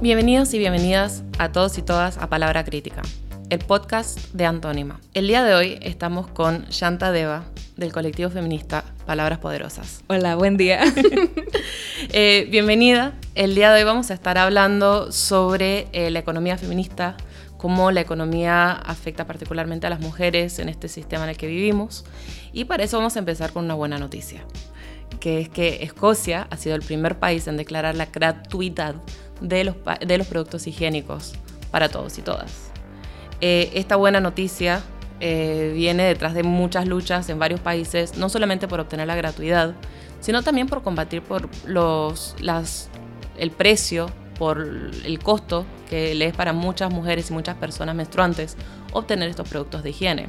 Bienvenidos y bienvenidas a todos y todas a Palabra Crítica, el podcast de Antónima. El día de hoy estamos con Shanta Deva del colectivo feminista Palabras Poderosas. Hola, buen día. Eh, bienvenida. El día de hoy vamos a estar hablando sobre eh, la economía feminista, cómo la economía afecta particularmente a las mujeres en este sistema en el que vivimos. Y para eso vamos a empezar con una buena noticia, que es que Escocia ha sido el primer país en declarar la gratuidad de los, de los productos higiénicos para todos y todas. Eh, esta buena noticia eh, viene detrás de muchas luchas en varios países, no solamente por obtener la gratuidad, sino también por combatir por los, las, el precio, por el costo que le es para muchas mujeres y muchas personas menstruantes obtener estos productos de higiene.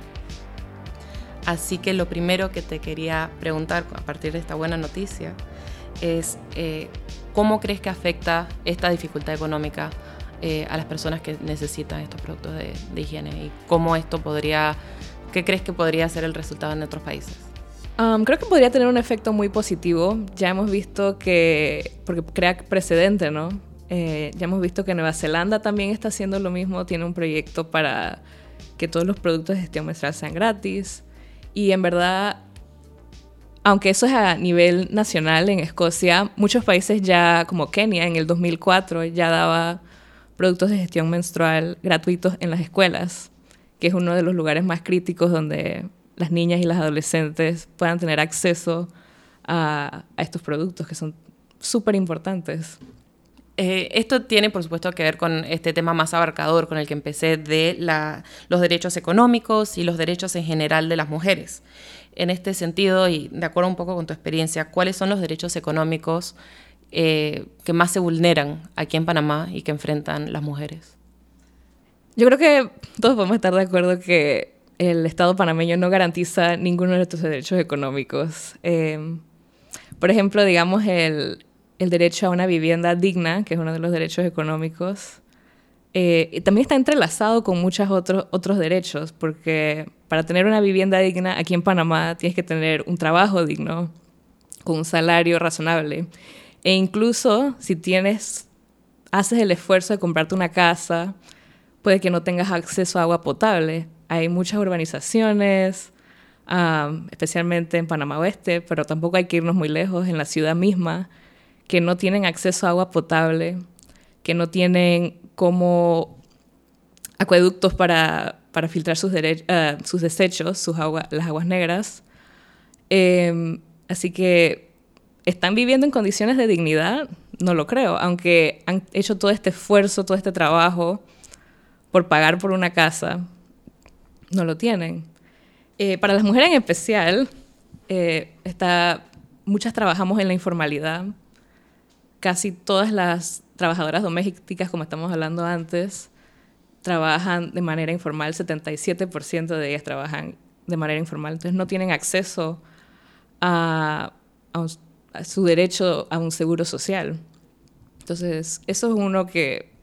Así que lo primero que te quería preguntar a partir de esta buena noticia es eh, cómo crees que afecta esta dificultad económica eh, a las personas que necesitan estos productos de, higiene y cómo esto podría, qué crees que podría ser el resultado en otros países. Um, creo que podría tener un efecto muy positivo. Ya hemos visto que, porque crea precedente, ¿no? Eh, ya hemos visto que Nueva Zelanda también está haciendo lo mismo, tiene un proyecto para que todos los productos de gestión menstrual sean gratis. Y en verdad, aunque eso es a nivel nacional en Escocia, muchos países ya, como Kenia en el 2004, ya daba productos de gestión menstrual gratuitos en las escuelas, que es uno de los lugares más críticos donde las niñas y las adolescentes puedan tener acceso a, estos productos que son súper importantes. Eh, esto tiene, por supuesto, que ver con este tema más abarcador con el que empecé de los derechos económicos y los derechos en general de las mujeres. En este sentido, y de acuerdo un poco con tu experiencia, ¿cuáles son los derechos económicos eh, que más se vulneran aquí en Panamá y que enfrentan las mujeres? Yo creo que todos podemos estar de acuerdo que el Estado panameño no garantiza ninguno de estos derechos económicos. Em, por ejemplo, digamos el, el, derecho a una vivienda digna, que es uno de los derechos económicos, eh, también está entrelazado con muchos otros, otros derechos, porque para tener una vivienda digna aquí en Panamá tienes que tener un trabajo digno, con un salario razonable. E incluso si tienes, haces el esfuerzo de comprarte una casa, puede que no tengas acceso a agua potable. Hay muchas urbanizaciones, especialmente en Panamá Oeste, pero tampoco hay que irnos muy lejos, en la ciudad misma, que no tienen acceso a agua potable, que no tienen como acueductos para, para filtrar sus, uh, sus desechos, sus agua, las aguas negras. Eh, así que ¿Están viviendo en condiciones de dignidad? No lo creo, aunque han hecho todo este esfuerzo, todo este trabajo por pagar por una casa, no lo tienen. Eh, para las mujeres en especial, eh, está, muchas trabajamos en la informalidad. Casi todas las trabajadoras domésticas, como estamos hablando antes, trabajan de manera informal. 77% de ellas trabajan de manera informal. Entonces no tienen acceso a, a su derecho a un seguro social. Entonces, eso es uno que,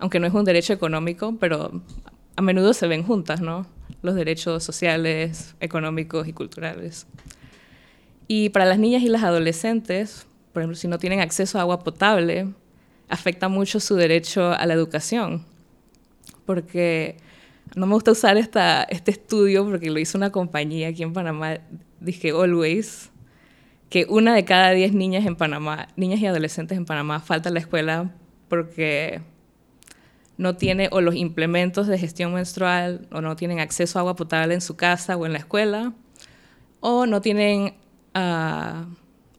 aunque no es un derecho económico, pero a menudo se ven juntas, ¿no? Los derechos sociales, económicos y culturales. Y para las niñas y las adolescentes, por ejemplo, si no tienen acceso a agua potable, afecta mucho su derecho a la educación. Porque no me gusta usar esta, este estudio porque lo hizo una compañía aquí en Panamá, dije Always, que una de cada diez niñas en Panamá, niñas y adolescentes en Panamá, falta a la escuela porque no tiene o los implementos de gestión menstrual o no tienen acceso a agua potable en su casa o en la escuela o no tienen ah,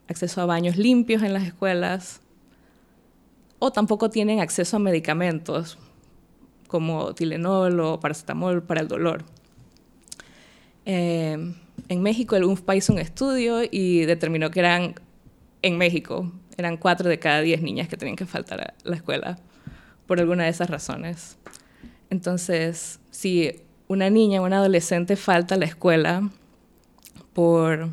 acceso a baños limpios en las escuelas tampoco tienen acceso a medicamentos como Tilenol o paracetamol para el dolor. Eh, en México el UNFPA hizo un estudio y determinó que eran, en México, eran cuatro de cada diez niñas que tenían que faltar a la escuela por alguna de esas razones. Entonces, si una niña o un adolescente falta a la escuela por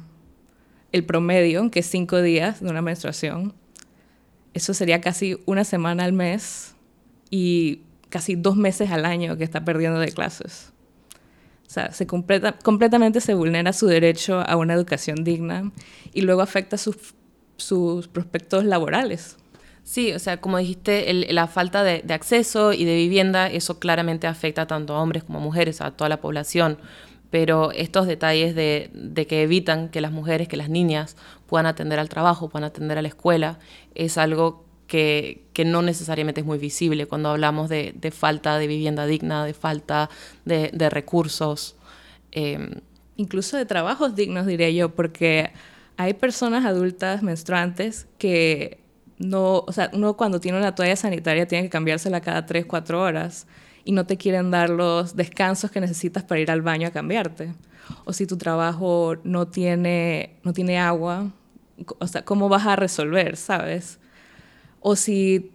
el promedio, que es cinco días de una menstruación, eso sería casi una semana al mes y casi dos meses al año que está perdiendo de clases. O sea, se completa, completamente se vulnera su derecho a una educación digna y luego afecta sus, sus prospectos laborales. Sí, o sea, como dijiste, la falta de, acceso y de vivienda, eso claramente afecta tanto a hombres como a mujeres, a toda la población. Pero estos detalles de, que evitan que las mujeres, que las niñas puedan atender al trabajo, puedan atender a la escuela, es algo que, no necesariamente es muy visible cuando hablamos de, falta de vivienda digna, de falta de, recursos. Em, Incluso de trabajos dignos, diría yo, porque hay personas adultas menstruantes que no, o sea, uno cuando tiene una toalla sanitaria tiene que cambiársela cada 3, 4 horas y no te quieren dar los descansos que necesitas para ir al baño a cambiarte. O si tu trabajo no tiene, no tiene agua, o sea, ¿cómo vas a resolver, sabes? O si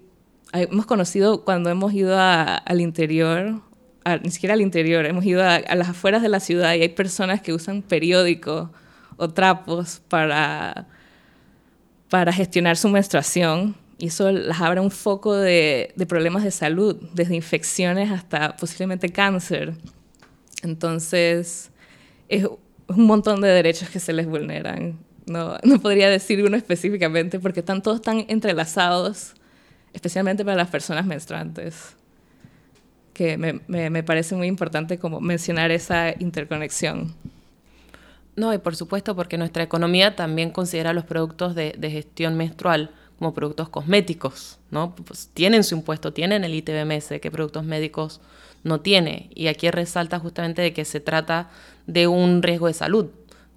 hemos conocido cuando hemos ido al interior, ni siquiera al interior, hemos ido a, a, las afueras de la ciudad y hay personas que usan periódico o trapos para para gestionar su menstruación y eso las abre un foco de, problemas de salud, desde infecciones hasta posiblemente cáncer. Entonces, es un montón de derechos que se les vulneran. No, no podría decir uno específicamente porque están todos tan entrelazados, especialmente para las personas menstruantes, que me, me, me parece muy importante como mencionar esa interconexión. No, y por supuesto porque nuestra economía también considera los productos de, gestión menstrual como productos cosméticos, ¿no? Pues tienen su impuesto, tienen el ITBMS, que productos médicos no tiene. Y aquí resalta justamente de que se trata de un riesgo de salud,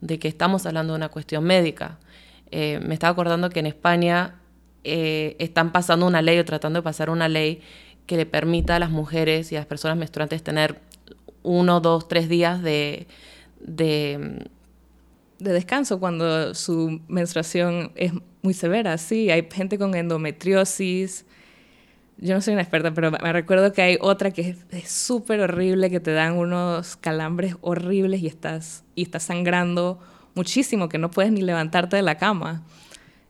de que estamos hablando de una cuestión médica. Eh, me estaba acordando que en España eh, están pasando una ley o tratando de pasar una ley que le permita a las mujeres y a las personas menstruantes tener uno, dos, tres días de de descanso cuando su menstruación es muy severa. Sí, hay gente con endometriosis. Yo no soy una experta, pero me recuerdo que hay otra que es súper horrible, que te dan unos calambres horribles y estás, y estás sangrando muchísimo, que no puedes ni levantarte de la cama.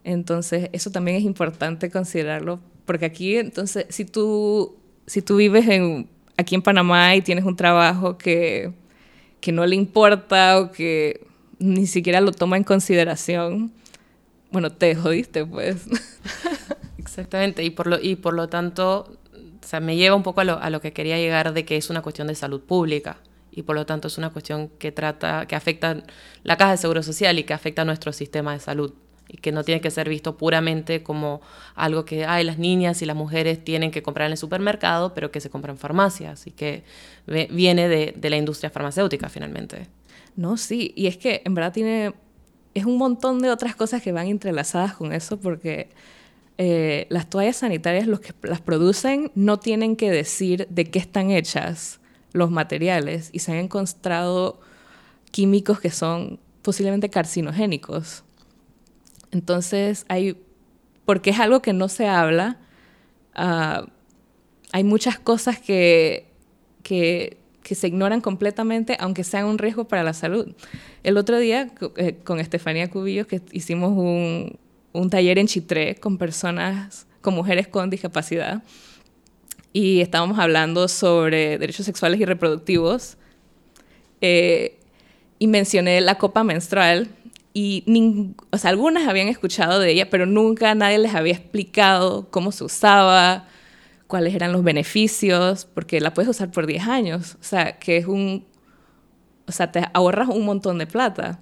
Entonces, eso también es importante considerarlo, porque aquí, entonces, si tú, si tú vives en, aquí en Panamá y tienes un trabajo que, que no le importa o que ni siquiera lo toma en consideración, bueno, te jodiste, pues. Exactamente, y por lo, y por lo tanto, o sea, me lleva un poco a lo, a lo que quería llegar de que es una cuestión de salud pública y por lo tanto es una cuestión que trata, que afecta la caja de seguro social y que afecta a nuestro sistema de salud y que no tiene que ser visto puramente como algo que ay, las niñas y las mujeres tienen que comprar en el supermercado, pero que se compra en farmacias y que viene de, de la industria farmacéutica finalmente. No, sí, y es que en verdad tiene, es un montón de otras cosas que van entrelazadas con eso porque eh, las toallas sanitarias, los que las producen, no tienen que decir de qué están hechas los materiales y se han encontrado químicos que son posiblemente carcinogénicos. Entonces, hay, porque es algo que no se habla, ah, hay muchas cosas que, que que se ignoran completamente, aunque sean un riesgo para la salud. El otro día, eh, con Estefanía Cubillos, que hicimos un, un taller en Chitré con personas, con mujeres con discapacidad, y estábamos hablando sobre derechos sexuales y reproductivos, eh, y mencioné la copa menstrual, y o sea, algunas habían escuchado de ella, pero nunca nadie les había explicado cómo se usaba, cuáles eran los beneficios, porque la puedes usar por 10 años, o sea, que es un, o sea, te ahorras un montón de plata.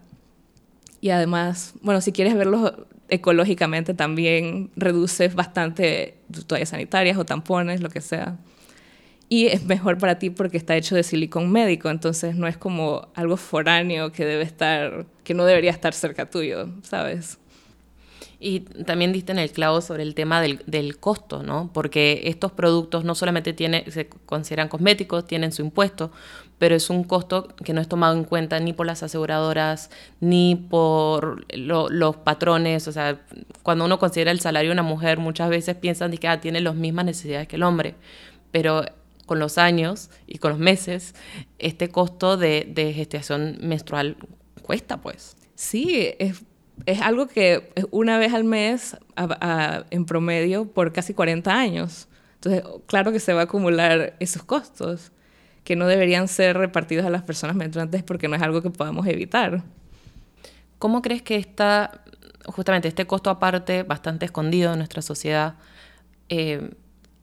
Y además, bueno, si quieres verlo ecológicamente también reduces bastante toallas sanitarias o tampones, lo que sea. Y es mejor para ti porque está hecho de silicón médico, entonces no es como algo foráneo que debe estar, que no debería estar cerca tuyo, ¿sabes? Y también diste en el clavo sobre el tema del, del costo, ¿no? Porque estos productos no solamente tiene, se consideran cosméticos, tienen su impuesto, pero es un costo que no es tomado en cuenta ni por las aseguradoras, ni por los patrones. O sea, cuando uno considera el salario de una mujer, muchas veces piensan que ah, tiene las mismas necesidades que el hombre. Pero con los años y con los meses, este costo de, de gestación menstrual cuesta, pues. Sí, es es algo que una vez al mes en promedio por casi 40 años. Entonces, claro que se va a acumular esos costos que no deberían ser repartidos a las personas menstruantes porque no es algo que podamos evitar. ¿Cómo crees que está, justamente este costo aparte, bastante escondido en nuestra sociedad, eh,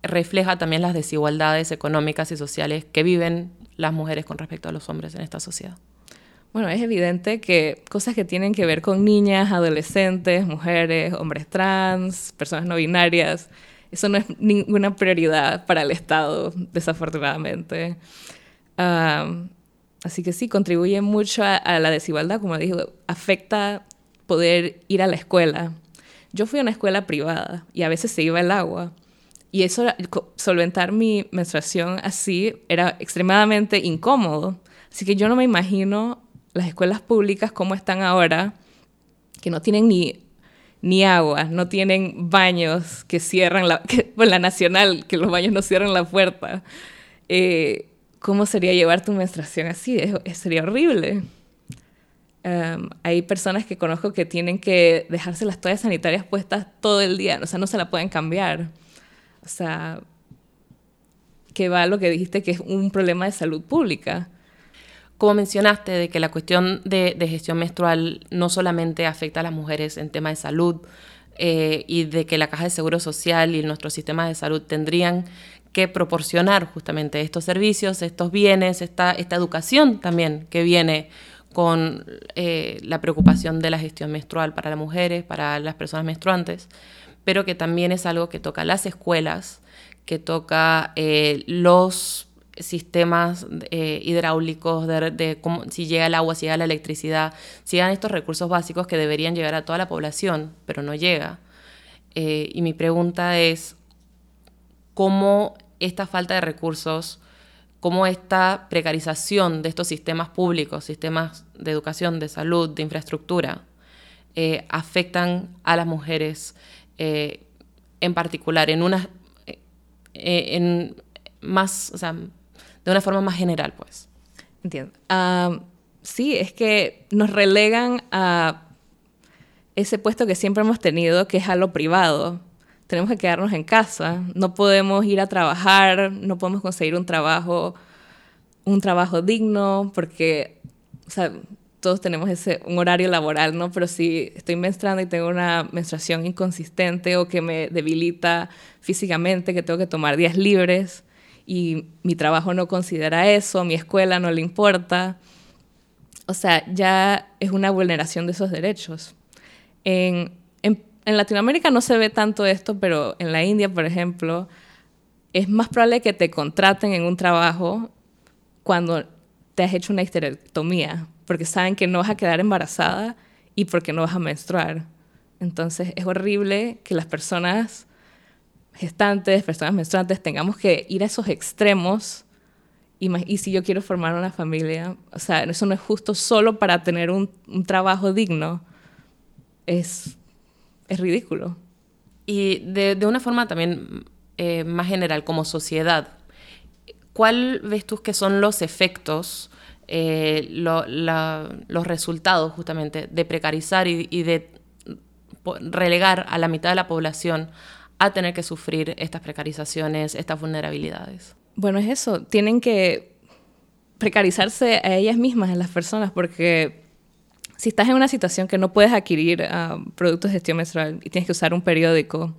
refleja también las desigualdades económicas y sociales que viven las mujeres con respecto a los hombres en esta sociedad. Bueno, es evidente que cosas que tienen que ver con niñas, adolescentes, mujeres, hombres trans, personas no binarias, eso no es ninguna prioridad para el Estado, desafortunadamente. así que sí, contribuye mucho a, la desigualdad, como dijo, afecta poder ir a la escuela. Yo fui a una escuela privada y a veces se iba el agua. Y eso, solventar mi menstruación así, era extremadamente incómodo. Así que yo no me imagino las escuelas públicas como están ahora, que no tienen ni, ni agua, no tienen baños que cierran la, que, la nacional, que los baños no cierran la puerta. Eh, ¿Cómo sería llevar tu menstruación así? sería horrible. Em, hay personas que conozco que tienen que dejarse las toallas sanitarias puestas todo el día, o sea, no se la pueden cambiar. O sea, que va lo que dijiste que es un problema de salud pública. Como mencionaste, de que la cuestión de, gestión menstrual no solamente afecta a las mujeres en tema de salud eh, y de que la Caja de Seguro Social y nuestro sistema de salud tendrían que proporcionar justamente estos servicios, estos bienes, esta, esta educación también que viene con eh, la preocupación de la gestión menstrual para las mujeres, para las personas menstruantes, pero que también es algo que toca las escuelas, que toca eh, los sistemas eh, hidráulicos, de, si llega el agua, si llega la electricidad, si llegan estos recursos básicos que deberían llegar a toda la población, pero no llega. Eh, y mi pregunta es, ¿cómo esta falta de recursos, cómo esta precarización de estos sistemas públicos, sistemas de educación, de salud, de infraestructura, eh, afectan a las mujeres en particular, en una... en más, o sea, de una forma más general, pues. Entiendo. sí, es que nos relegan a ese puesto que siempre hemos tenido, que es a lo privado. Tenemos que quedarnos en casa, no podemos ir a trabajar, no podemos conseguir un trabajo, un trabajo digno, porque, todos tenemos ese, un horario laboral, ¿no? Pero si estoy menstruando y tengo una menstruación inconsistente o que me debilita físicamente, que tengo que tomar días libres, y mi trabajo no considera eso, mi escuela no le importa. O sea, ya es una vulneración de esos derechos. En, Latinoamérica no se ve tanto esto, pero en la India, por ejemplo, es más probable que te contraten en un trabajo cuando te has hecho una histerectomía, porque saben que no vas a quedar embarazada y porque no vas a menstruar. Entonces es horrible que las personas gestantes, personas menstruantes, tengamos que ir a esos extremos. Y, y, si yo quiero formar una familia, o sea, eso no es justo solo para tener un, trabajo digno. Es, es ritículo. Y de, de una forma también eh, más general, como sociedad, ¿cuál ves tú que son los efectos, eh, los resultados justamente de precarizar y, y de relegar a la mitad de la población a tener que sufrir estas precarizaciones, estas vulnerabilidades. Bueno, es eso, tienen que precarizarse a ellas mismas, a las personas, porque si estás en una situación que no puedes adquirir ah, productos de gestión menstrual y tienes que usar un periódico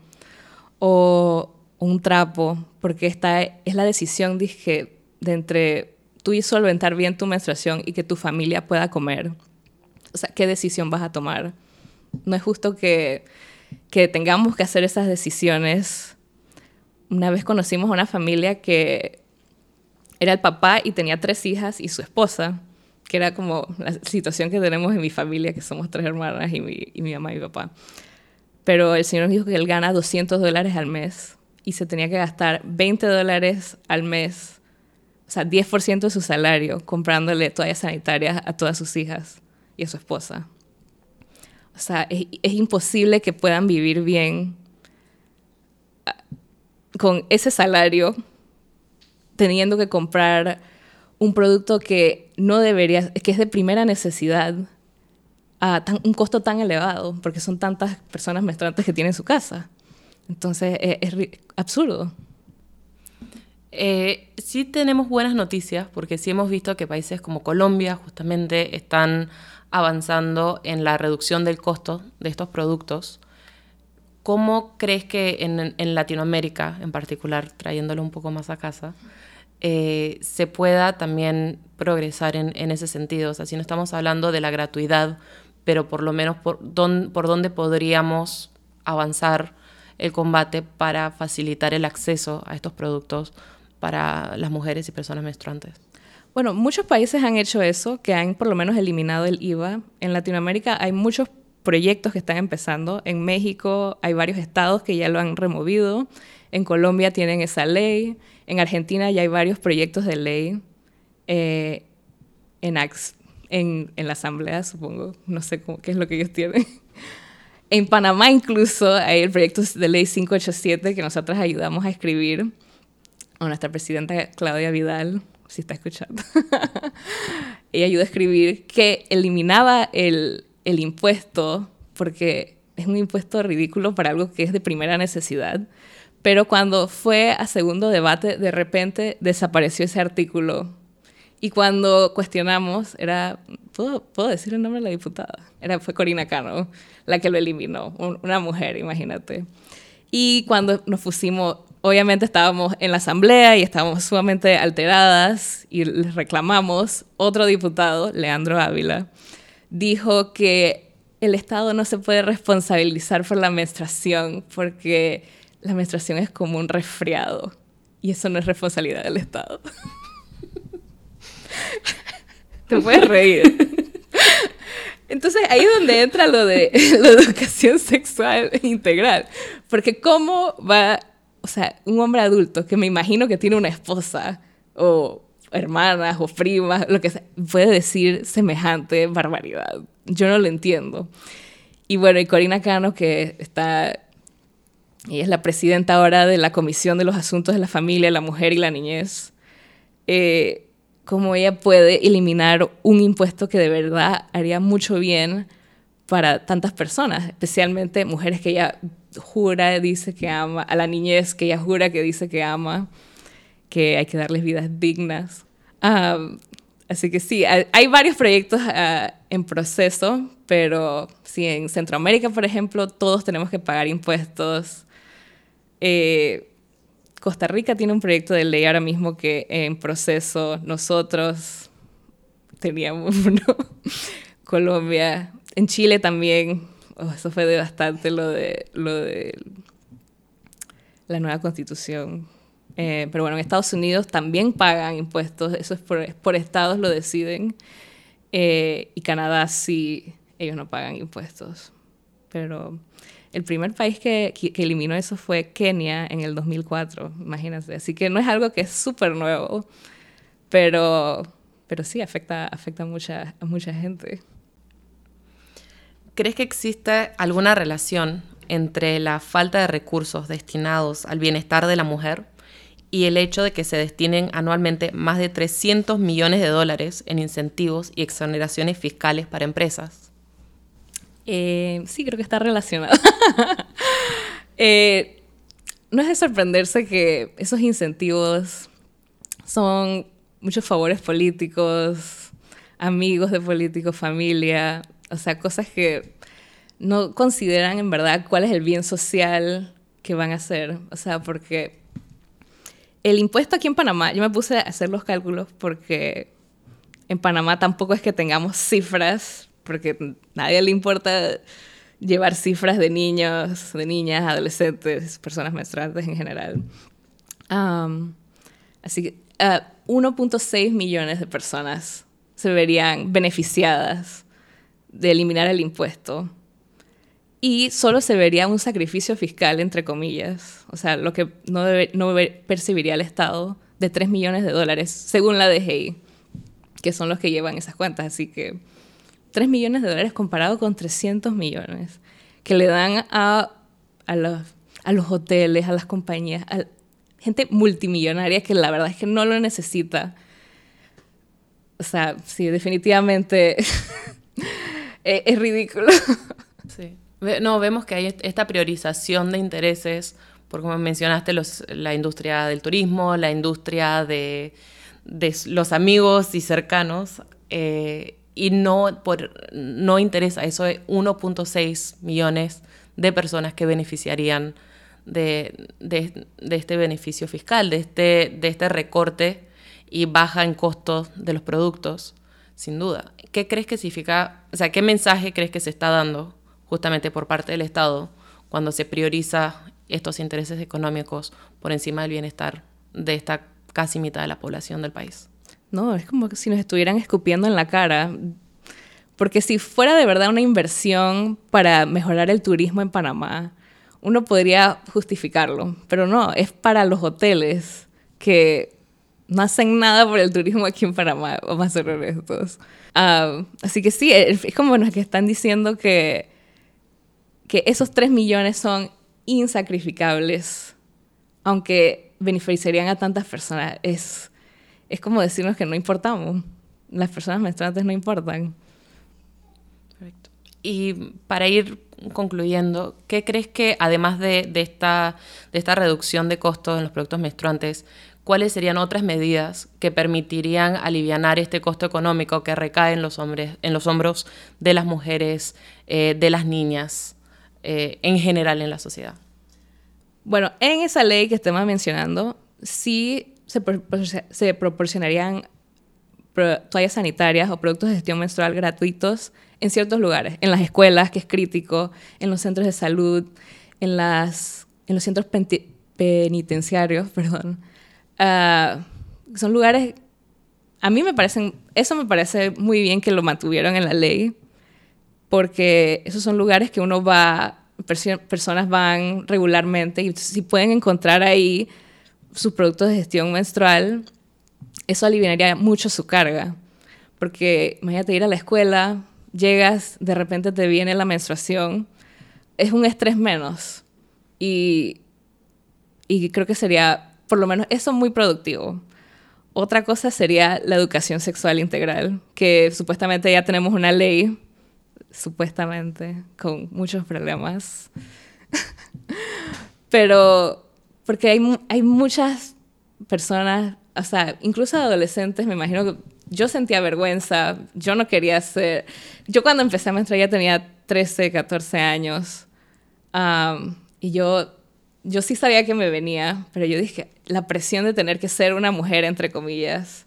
o un trapo, porque esta es la decisión dije, de entre tú y solventar bien tu menstruación y que tu familia pueda comer. O sea, ¿qué decisión vas a tomar? No es justo que que tengamos que hacer esas decisiones. Una vez conocimos a una familia que era el papá y tenía tres hijas y su esposa, que era como la situación que tenemos en mi familia, que somos tres hermanas y mi, y mi mamá y mi papá. Pero el señor dijo que él gana 200 dólares al mes y se tenía que gastar 20 dólares al mes, o sea, 10% de su salario comprándole toallas sanitarias a todas sus hijas y a su esposa. O sea, es, imposible que puedan vivir bien ah, con ese salario teniendo que comprar un producto que no debería, que es de primera necesidad a un costo tan elevado, porque son tantas personas menstruantes que tienen en su casa. Entonces es, absurdo. Eh, sí tenemos buenas noticias, porque sí hemos visto que países como Colombia justamente están avanzando en la reducción del costo de estos productos ¿cómo crees que en, Latinoamérica, en particular, trayéndolo un poco más a casa, eh, se pueda también progresar en, ese sentido? O sea, si no estamos hablando de la gratuidad, pero por lo menos por, por dónde podríamos avanzar el combate para facilitar el acceso a estos productos para las mujeres y personas menstruantes. Bueno, muchos países han hecho eso, que han por lo menos eliminado el IVA. En Latinoamérica hay muchos proyectos que están empezando. En México hay varios estados que ya lo han removido. En Colombia tienen esa ley. En Argentina ya hay varios proyectos de ley. Eh, en, en, en, la asamblea, supongo. No sé cómo, qué es lo que ellos tienen. En Panamá incluso hay el proyecto de ley 587 que nosotros ayudamos a escribir a nuestra presidenta Claudia Vidal, si está escuchando. Ella ayudó a escribir que eliminaba el, el impuesto porque es un impuesto ridículo para algo que es de primera necesidad. Pero cuando fue a segundo debate, de repente desapareció ese artículo. Y cuando cuestionamos, era, ¿puedo, ¿puedo decir el nombre de la diputada? Era, fue Corina Cano la que lo eliminó, una mujer, imagínate. Y cuando nos pusimos, obviamente estábamos en la asamblea y estábamos sumamente alteradas y les reclamamos, otro diputado, Leandro Ávila, dijo que el Estado no se puede responsabilizar por la menstruación porque la menstruación es como un resfriado y eso no es responsabilidad del Estado. Te puedes reír. Entonces ahí es donde entra lo de la educación sexual integral. Porque cómo va, o sea, un hombre adulto que me imagino que tiene una esposa o hermanas o primas, lo que sea, puede decir semejante barbaridad. Yo no lo entiendo. Y bueno, y Corina Cano, que está, ella es la presidenta ahora de la Comisión de los Asuntos de la Familia, la Mujer y la Niñez. Eh, cómo ella puede eliminar un impuesto que de verdad haría mucho bien para tantas personas, especialmente mujeres que ella jura, dice que ama, a la niñez que ella jura que dice que ama, que hay que darles vidas dignas. así que sí, hay, varios proyectos ah, en proceso, pero sí, en Centroamérica, por ejemplo, todos tenemos que pagar impuestos. Eh, Costa Rica tiene un proyecto de ley ahora mismo que en proceso nosotros teníamos uno. Colombia, en Chile también. Oh, eso fue devastante lo de, lo de la nueva constitución. Eh, pero bueno, en Estados Unidos también pagan impuestos, eso es por, por estados, lo deciden. Eh, y Canadá sí, ellos no pagan impuestos. Pero el primer país que, que, eliminó eso fue Kenia en el 2004, imagínate. Así que no es algo que es súper nuevo, pero, pero sí afecta, afecta mucha, a mucha gente. ¿Crees que existe alguna relación entre la falta de recursos destinados al bienestar de la mujer y el hecho de que se destinen anualmente más de 300 millones de dólares en incentivos y exoneraciones fiscales para empresas? Eh, sí, creo que está relacionado. Eh, no es de sorprenderse que esos incentivos son muchos favores políticos, amigos de políticos, familia, o sea, cosas que no consideran en verdad cuál es el bien social que van a hacer. O sea, porque el impuesto aquí en Panamá, yo me puse a hacer los cálculos porque en Panamá tampoco es que tengamos cifras porque a nadie le importa llevar cifras de niños, de niñas, adolescentes, personas menstruantes en general. así que 1.6 millones de personas se verían beneficiadas de eliminar el impuesto. Y solo se vería un sacrificio fiscal, entre comillas, o sea, lo que no, no percibiría el Estado de 3 millones de dólares, según la DGI, que son los que llevan esas cuentas. Así que 3 millones de dólares comparado con 300 millones que le dan a, a, los, a los hoteles, a las compañías, a gente multimillonaria que la verdad es que no lo necesita. O sea, sí, definitivamente es, ridículo. Sí. No, vemos que hay esta priorización de intereses, por como mencionaste, los, la industria del turismo, la industria de, de los amigos y cercanos, eh, y no, por, no interesa eso de 1.6 millones de personas que beneficiarían de, este beneficio fiscal, de este, de este recorte y baja en costos de los productos, sin duda. ¿Qué crees que significa, o sea, qué mensaje crees que se está dando justamente por parte del Estado cuando se prioriza estos intereses económicos por encima del bienestar de esta casi mitad de la población del país? No, es como si nos estuvieran escupiendo en la cara. Porque si fuera de verdad una inversión para mejorar el turismo en Panamá, uno podría justificarlo, pero no, es para los hoteles que no hacen nada por el turismo aquí en Panamá, vamos a ser honestos. Ah, así que sí, es como los que están diciendo que, que esos 3 millones son insacrificables, aunque beneficiarían a tantas personas. Es, es como decirnos que no importamos. Las personas menstruantes no importan. Y para ir concluyendo, ¿qué crees que además de, esta, de esta reducción de costos en los productos menstruantes, cuáles serían otras medidas que permitirían aliviar este costo económico que recae en los, hombres, en los hombros de las mujeres, eh, de las niñas, eh, en general en la sociedad? Bueno, en esa ley que estamos mencionando, sí se, proporcionarían toallas sanitarias o productos de gestión menstrual gratuitos en ciertos lugares, en las escuelas, que es crítico, en los centros de salud, en, las, en los centros penitenciarios, perdón. Ah, son lugares, a mí me parecen, eso me parece muy bien que lo mantuvieron en la ley, porque esos son lugares que uno va, personas van regularmente y si pueden encontrar ahí sus productos de gestión menstrual, eso aliviaría mucho su carga. Porque imagínate ir a la escuela, llegas, de repente te viene la menstruación, es un estrés menos. Y, y creo que sería, por lo menos, eso muy productivo. Otra cosa sería la educación sexual integral, que supuestamente ya tenemos una ley, supuestamente, con muchos problemas. Pero, porque hay, hay muchas personas, o sea, incluso adolescentes, me imagino que yo sentía vergüenza, yo no quería ser... Yo cuando empecé a menstruar ya tenía 13, 14 años y yo, yo sí sabía que me venía, pero yo dije, la presión de tener que ser una mujer, entre comillas,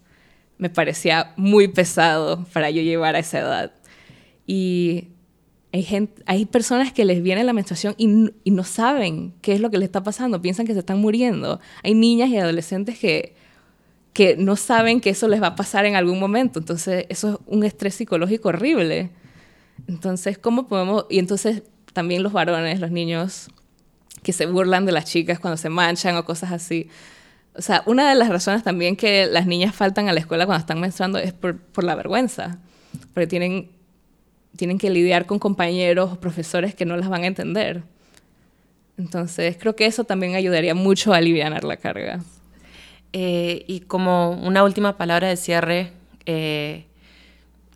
me parecía muy pesado para yo llevar a esa edad. Y hay, gente, hay personas que les viene la menstruación y, no saben qué es lo que les está pasando, piensan que se están muriendo. Hay niñas y adolescentes que que no saben que eso les va a pasar en algún momento. Entonces, eso es un estrés psicológico horrible. Entonces, ¿cómo podemos...? Y entonces también los varones, los niños que se burlan de las chicas cuando se manchan o cosas así. O sea, una de las razones también que las niñas faltan a la escuela cuando están menstruando es por, por la vergüenza, porque tienen, tienen que lidiar con compañeros o profesores que no las van a entender. Entonces, creo que eso también ayudaría mucho a aliviar la carga. Eh, y como una última palabra de cierre, eh,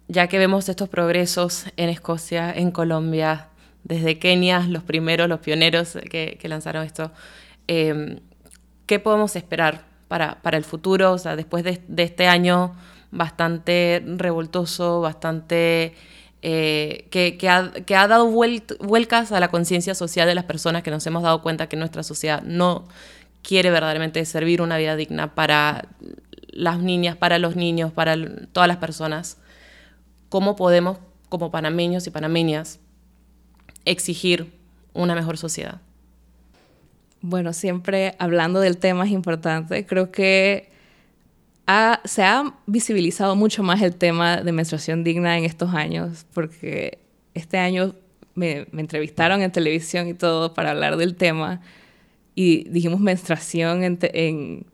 ya que vemos estos progresos en Escocia, en Colombia, desde Kenia, los primeros, los pioneros que, lanzaron esto, em, ¿qué podemos esperar para, para, el futuro? O sea, después de, este año bastante revoltoso, bastante... Eh, que, que, ha, dado vuelcas a la conciencia social de las personas que nos hemos dado cuenta que nuestra sociedad no quiere verdaderamente servir una vida digna para las niñas, para los niños, para todas las personas, ¿cómo podemos, como panameños y panameñas, exigir una mejor sociedad? Bueno, siempre hablando del tema es importante. Creo que se ha visibilizado mucho más el tema de menstruación digna en estos años, porque este año me, entrevistaron en televisión y todo para hablar del tema y dijimos menstruación en,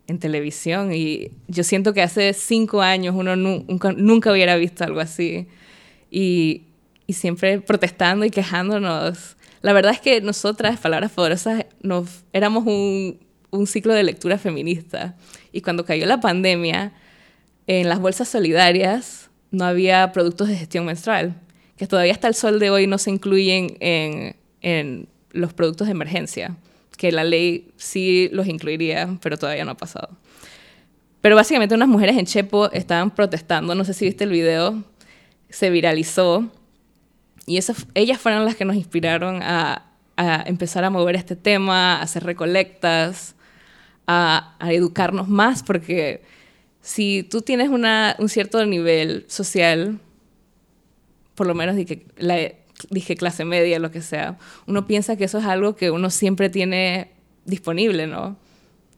en, televisión y yo siento que hace cinco años uno nunca, nunca hubiera visto algo así y, y, siempre protestando y quejándonos. La verdad es que nosotras, Palabras Poderosas, nos, éramos un, un ciclo de lectura feminista y cuando cayó la pandemia, en las bolsas solidarias no había productos de gestión menstrual, que todavía hasta el sol de hoy no se incluyen en, en los productos de emergencia que la ley sí los incluiría, pero todavía no ha pasado. Pero básicamente unas mujeres en Chepo estaban protestando, no sé si viste el video, se viralizó y esas, ellas fueron las que nos inspiraron a, a empezar a mover este tema, a hacer recolectas, a, educarnos más, porque si tú tienes una, un cierto nivel social, por lo menos dije, la, dije clase media, lo que sea, uno piensa que eso es algo que uno siempre tiene disponible, ¿no?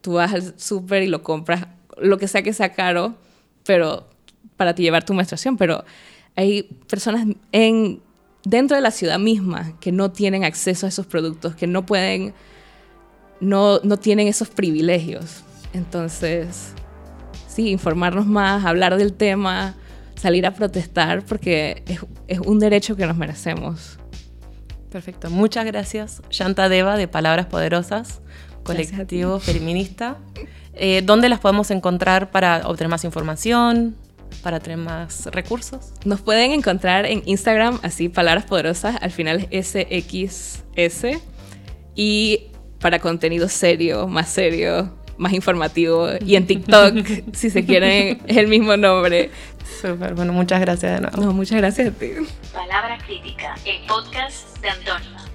Tú vas al súper y lo compras, lo que sea que sea caro, pero para ti llevar tu menstruación, pero hay personas en, dentro de la ciudad misma que no tienen acceso a esos productos, que no pueden, no, no tienen esos privilegios. Entonces, sí, informarnos más, hablar del tema, salir a protestar, porque es, es un derecho que nos merecemos. Perfecto. Muchas gracias, Shanta Deva, de Palabras Poderosas, colectivo feminista. Eh, ¿Dónde las podemos encontrar para obtener más información? Para tener más recursos? Nos pueden encontrar en Instagram, así, palabras poderosas, al final es SXS. Y para contenido serio, más serio, más informativo. Y en TikTok, si se quieren, es el mismo nombre. Súper, bueno, muchas gracias de nuevo. No, muchas gracias a ti. Palabra crítica, el podcast de Antonio.